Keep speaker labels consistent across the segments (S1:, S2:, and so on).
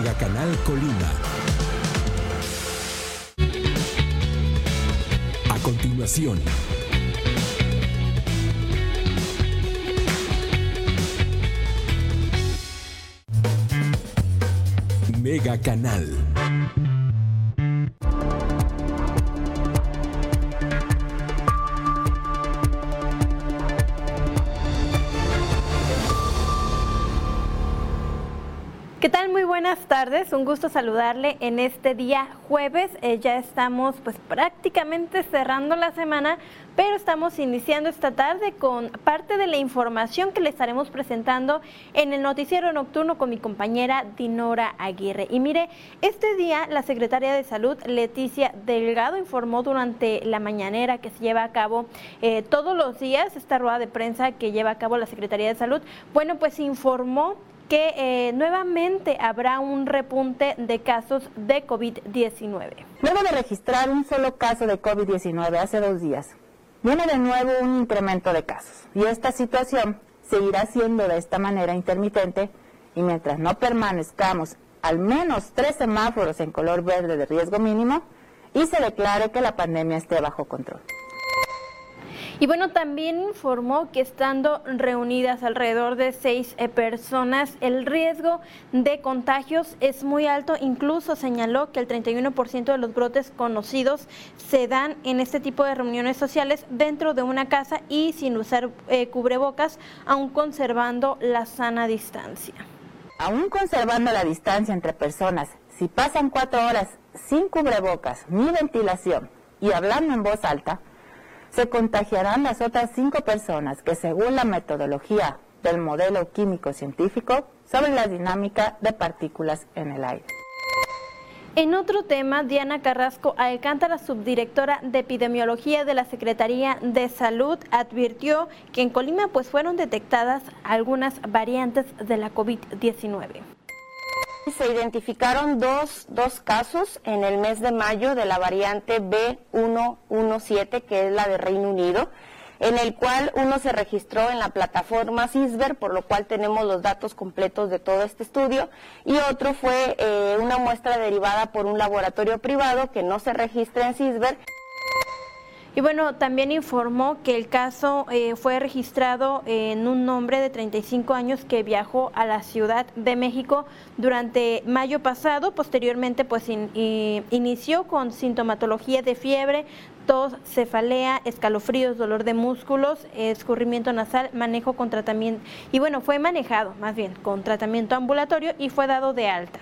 S1: Canal Colima. A continuación. Mega Canal.
S2: ¿Qué tal? Muy buenas tardes. Un gusto saludarle en este día jueves. Eh, ya estamos pues prácticamente cerrando la semana, pero estamos iniciando esta tarde con parte de la información que le estaremos presentando en el noticiero nocturno con mi compañera Dinora Aguirre. Y mire, este día la secretaria de Salud, Leticia Delgado, informó durante la mañanera que se lleva a cabo eh, todos los días esta rueda de prensa que lleva a cabo la Secretaría de Salud. Bueno, pues informó que eh, nuevamente habrá un repunte de casos de COVID-19.
S3: Luego de registrar un solo caso de COVID-19 hace dos días, viene de nuevo un incremento de casos. Y esta situación seguirá siendo de esta manera intermitente y mientras no permanezcamos al menos tres semáforos en color verde de riesgo mínimo y se declare que la pandemia esté bajo control.
S2: Y bueno, también informó que estando reunidas alrededor de seis eh, personas, el riesgo de contagios es muy alto. Incluso señaló que el 31% de los brotes conocidos se dan en este tipo de reuniones sociales dentro de una casa y sin usar eh, cubrebocas, aún conservando la sana distancia.
S3: Aún conservando la distancia entre personas, si pasan cuatro horas sin cubrebocas ni ventilación y hablando en voz alta, se contagiarán las otras cinco personas que según la metodología del modelo químico científico sobre la dinámica de partículas en el aire.
S2: En otro tema, Diana Carrasco Alcántara, subdirectora de epidemiología de la Secretaría de Salud, advirtió que en Colima pues fueron detectadas algunas variantes de la COVID-19.
S4: Se identificaron dos, dos casos en el mes de mayo de la variante B117, que es la de Reino Unido, en el cual uno se registró en la plataforma CISBER, por lo cual tenemos los datos completos de todo este estudio, y otro fue eh, una muestra derivada por un laboratorio privado que no se registra en CISBER.
S2: Y bueno, también informó que el caso eh, fue registrado en un hombre de 35 años que viajó a la Ciudad de México durante mayo pasado. Posteriormente, pues inició con sintomatología de fiebre, tos, cefalea, escalofríos, dolor de músculos, escurrimiento nasal, manejo con tratamiento. Y bueno, fue manejado más bien con tratamiento ambulatorio y fue dado de alta.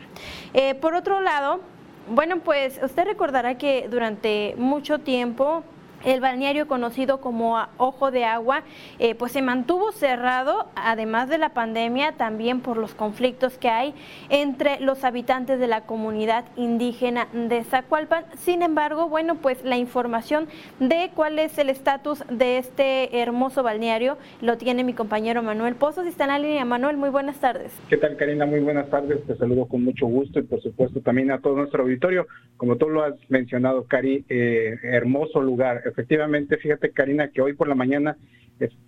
S2: Eh, por otro lado, bueno, pues usted recordará que durante mucho tiempo el balneario conocido como Ojo de Agua, eh, pues se mantuvo cerrado, además de la pandemia, también por los conflictos que hay entre los habitantes de la comunidad indígena de Zacualpan. Sin embargo, bueno, pues la información de cuál es el estatus de este hermoso balneario lo tiene mi compañero Manuel Pozos. Está en la línea. Manuel, muy buenas tardes.
S5: ¿Qué tal, Karina? Muy buenas tardes. Te saludo con mucho gusto y, por supuesto, también a todo nuestro auditorio. Como tú lo has mencionado, Cari, eh, hermoso lugar efectivamente, fíjate Karina, que hoy por la mañana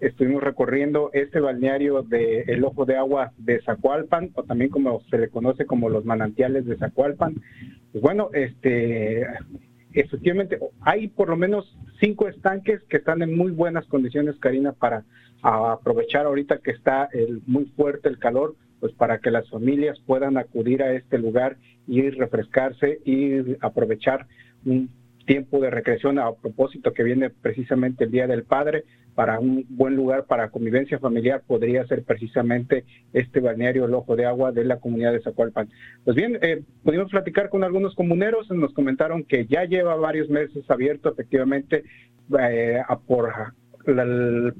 S5: estuvimos recorriendo este balneario de El Ojo de Agua de Zacualpan, o también como se le conoce como los manantiales de Zacualpan. Pues bueno, este efectivamente hay por lo menos cinco estanques que están en muy buenas condiciones, Karina, para aprovechar ahorita que está el, muy fuerte el calor, pues para que las familias puedan acudir a este lugar y refrescarse y aprovechar un tiempo de recreación a propósito que viene precisamente el Día del Padre, para un buen lugar para convivencia familiar podría ser precisamente este balneario El Ojo de Agua de la comunidad de Zacualpan. Pues bien, eh, pudimos platicar con algunos comuneros, nos comentaron que ya lleva varios meses abierto efectivamente eh, por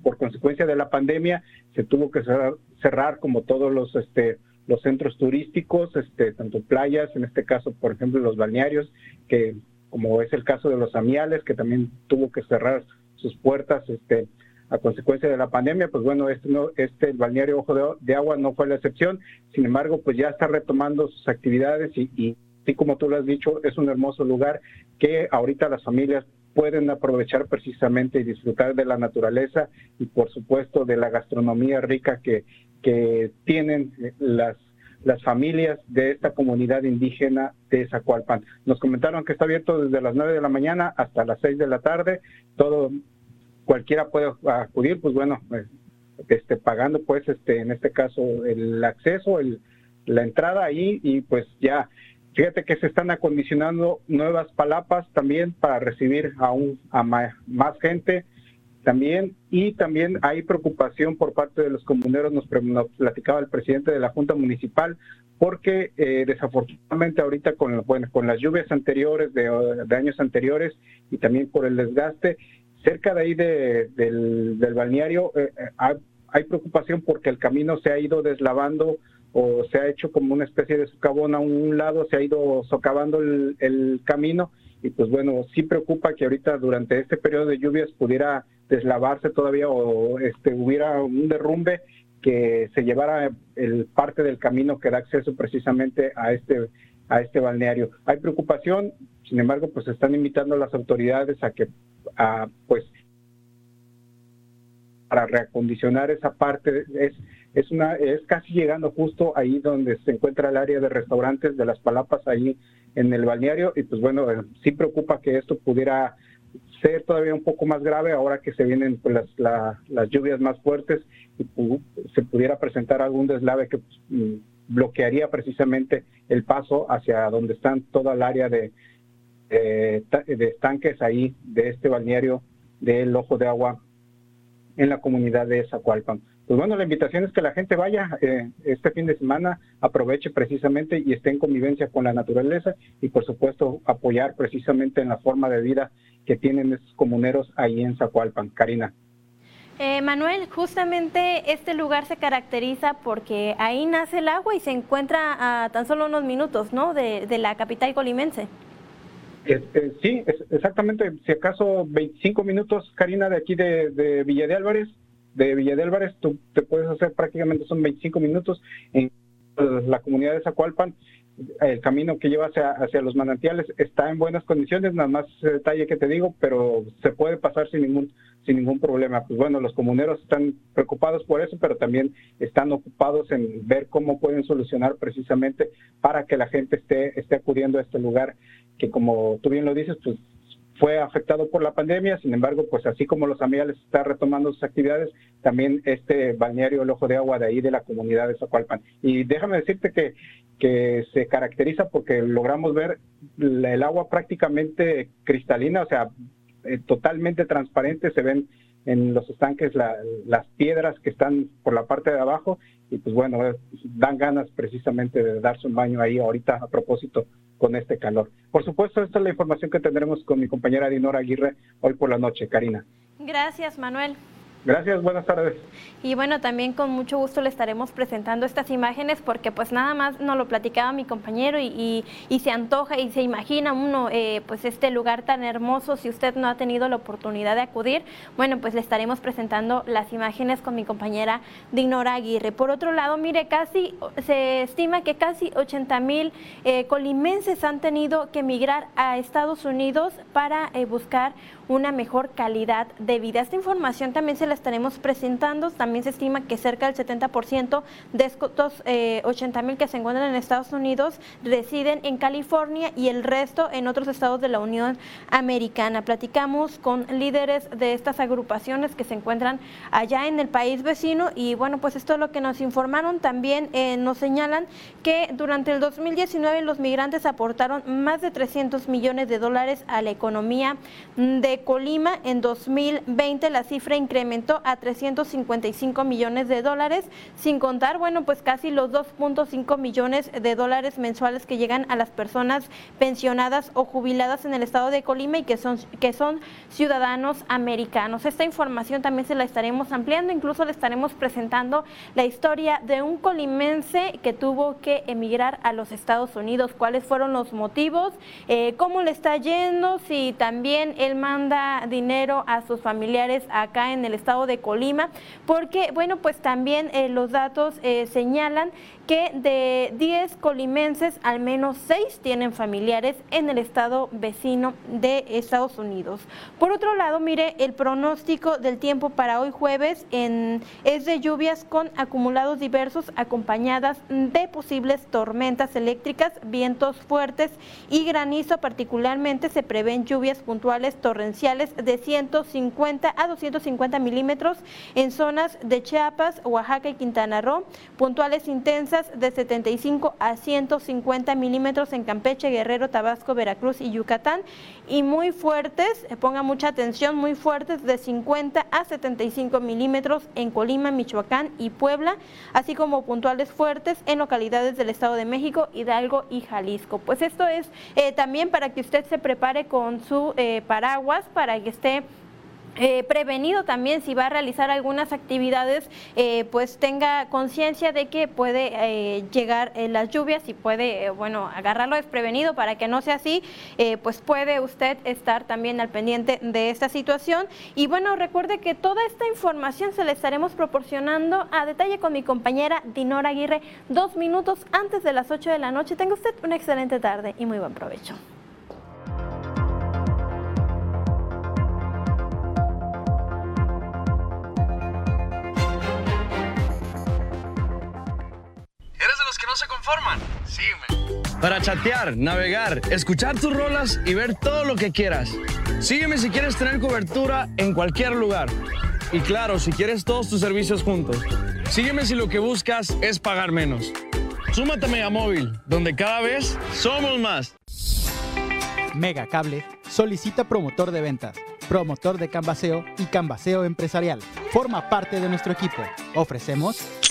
S5: por consecuencia de la pandemia se tuvo que cerrar, cerrar como todos los este los centros turísticos, este, tanto playas, en este caso, por ejemplo, los balnearios, que como es el caso de los amiales, que también tuvo que cerrar sus puertas este, a consecuencia de la pandemia, pues bueno, este, no, este el balneario Ojo de, Agua no fue la excepción, sin embargo, pues ya está retomando sus actividades y, y como tú lo has dicho, es un hermoso lugar que ahorita las familias pueden aprovechar precisamente y disfrutar de la naturaleza y por supuesto de la gastronomía rica que, que tienen las las familias de esta comunidad indígena de Zacualpan. Nos comentaron que está abierto desde las 9 de la mañana hasta las 6 de la tarde. Todo, cualquiera puede acudir, pues bueno, eh, este, pagando pues este, en este caso el acceso, el, la entrada ahí y pues ya Fíjate que se están acondicionando nuevas palapas también para recibir aún a más gente también y también hay preocupación por parte de los comuneros, nos, platicaba el presidente de la Junta Municipal, porque eh, desafortunadamente ahorita con, bueno, con las lluvias anteriores, de, años anteriores y también por el desgaste, cerca de ahí del, balneario eh, eh, hay, hay preocupación porque el camino se ha ido deslavando o se ha hecho como una especie de socavón a un lado, se ha ido socavando el, camino y pues bueno, sí preocupa que ahorita durante este periodo de lluvias pudiera deslavarse todavía o este hubiera un derrumbe que se llevara el parte del camino que da acceso precisamente a este a este balneario. Hay preocupación, sin embargo, pues están invitando a las autoridades a que a, pues para reacondicionar esa parte es es una es casi llegando justo ahí donde se encuentra el área de restaurantes de las Palapas ahí en el balneario y pues bueno eh, sí preocupa que esto pudiera ser todavía un poco más grave ahora que se vienen pues, las, las lluvias más fuertes y se pudiera presentar algún deslave que pues, mm, bloquearía precisamente el paso hacia donde están toda el área de, de estanques ahí de este balneario del Ojo de Agua en la comunidad de Zacualpan pues bueno, la invitación es que la gente vaya eh, este fin de semana, aproveche precisamente y esté en convivencia con la naturaleza y por supuesto apoyar precisamente en la forma de vida que tienen estos comuneros ahí en Zacualpan. Karina.
S2: Eh, Manuel, justamente este lugar se caracteriza porque ahí nace el agua y se encuentra a tan solo unos minutos, ¿no? De, la capital colimense.
S5: Este, sí, exactamente. Si acaso 25 minutos, Karina, de aquí de, de Villa de Álvarez, de Villa de Álvarez, tú te puedes hacer prácticamente son 25 minutos en la comunidad de Zacualpan. El camino que lleva hacia, hacia los manantiales está en buenas condiciones, nada más ese detalle que te digo, pero se puede pasar sin ningún sin ningún problema. Pues bueno, los comuneros están preocupados por eso, pero también están ocupados en ver cómo pueden solucionar precisamente para que la gente esté esté acudiendo a este lugar que como tú bien lo dices, pues fue afectado por la pandemia, sin embargo, pues así como los amiales están retomando sus actividades, también este balneario El Ojo de Agua de ahí de la comunidad de Zacualpan. Y déjame decirte que, que se caracteriza porque logramos ver el agua prácticamente cristalina, o sea, eh, totalmente transparente, se ven en los estanques las piedras que están por la parte de abajo y pues bueno, dan ganas precisamente de darse un baño ahí ahorita a propósito con este calor. Por supuesto, esta es la información que tendremos con mi compañera Dinora Aguirre hoy por la noche. Karina.
S2: Gracias, Manuel.
S5: Gracias, buenas tardes.
S2: Y bueno, también con mucho gusto le estaremos presentando estas imágenes porque pues nada más nos lo platicaba mi compañero y, se antoja y se imagina uno eh, pues este lugar tan hermoso. Si usted no ha tenido la oportunidad de acudir, bueno, pues le estaremos presentando las imágenes con mi compañera Dinora Aguirre. Por otro lado, mire, casi se estima que casi 80 mil eh, colimenses han tenido que emigrar a Estados Unidos para eh, buscar una mejor calidad de vida. Esta información también se la estaremos presentando. También se estima que cerca del 70% de estos 80 mil que se encuentran en Estados Unidos residen en California y el resto en otros estados de la Unión Americana. Platicamos con líderes de estas agrupaciones que se encuentran allá en el país vecino y bueno, pues esto es lo que nos informaron. También eh, nos señalan que durante el 2019 los migrantes aportaron más de 300 millones de dólares a la economía de Colima. En 2020 la cifra incrementó a 355 millones de dólares, sin contar, bueno, pues casi los 2.5 millones de dólares mensuales que llegan a las personas pensionadas o jubiladas en el estado de Colima y que son, que son ciudadanos americanos. Esta información también se la estaremos ampliando, incluso le estaremos presentando la historia de un colimense que tuvo que emigrar a los Estados Unidos, cuáles fueron los motivos, eh, cómo le está yendo, si también él manda dinero a sus familiares acá en el estado de Colima, porque bueno, pues también eh, los datos eh, señalan que de 10 colimenses, al menos 6 tienen familiares en el estado vecino de Estados Unidos. Por otro lado, mire, el pronóstico del tiempo para hoy jueves es de lluvias con acumulados diversos acompañadas de posibles tormentas eléctricas, vientos fuertes y granizo. Particularmente se prevén lluvias puntuales torrenciales de 150 a 250 milímetros en zonas de Chiapas, Oaxaca y Quintana Roo, puntuales intensas de 75 a 150 milímetros en Campeche, Guerrero, Tabasco, Veracruz y Yucatán y muy fuertes, eh, ponga mucha atención, muy fuertes de 50 a 75 milímetros en Colima, Michoacán y Puebla, así como puntuales fuertes en localidades del Estado de México, Hidalgo y Jalisco. Pues esto es eh, también para que usted se prepare con su eh, paraguas, para que esté eh, prevenido también si va a realizar algunas actividades, eh, pues tenga conciencia de que puede eh, llegar las lluvias y puede, bueno, agarrarlo desprevenido para que no sea así, pues puede usted estar también al pendiente de esta situación. Y bueno, recuerde que toda esta información se le estaremos proporcionando a detalle con mi compañera Dinora Aguirre dos minutos antes de las 8 de la noche. Tenga usted una excelente tarde y muy buen provecho.
S6: Se conforman? Sígueme. Para chatear, navegar, escuchar tus rolas y ver todo lo que quieras. Sígueme si quieres tener cobertura en cualquier lugar. Y claro, si quieres todos tus servicios juntos. Sígueme si lo que buscas es pagar menos. Súmate a Megamóvil, donde cada vez somos más.
S7: Mega Cable solicita promotor de ventas, promotor de canvaseo y canvaseo empresarial. Forma parte de nuestro equipo. Ofrecemos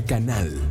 S1: Canal.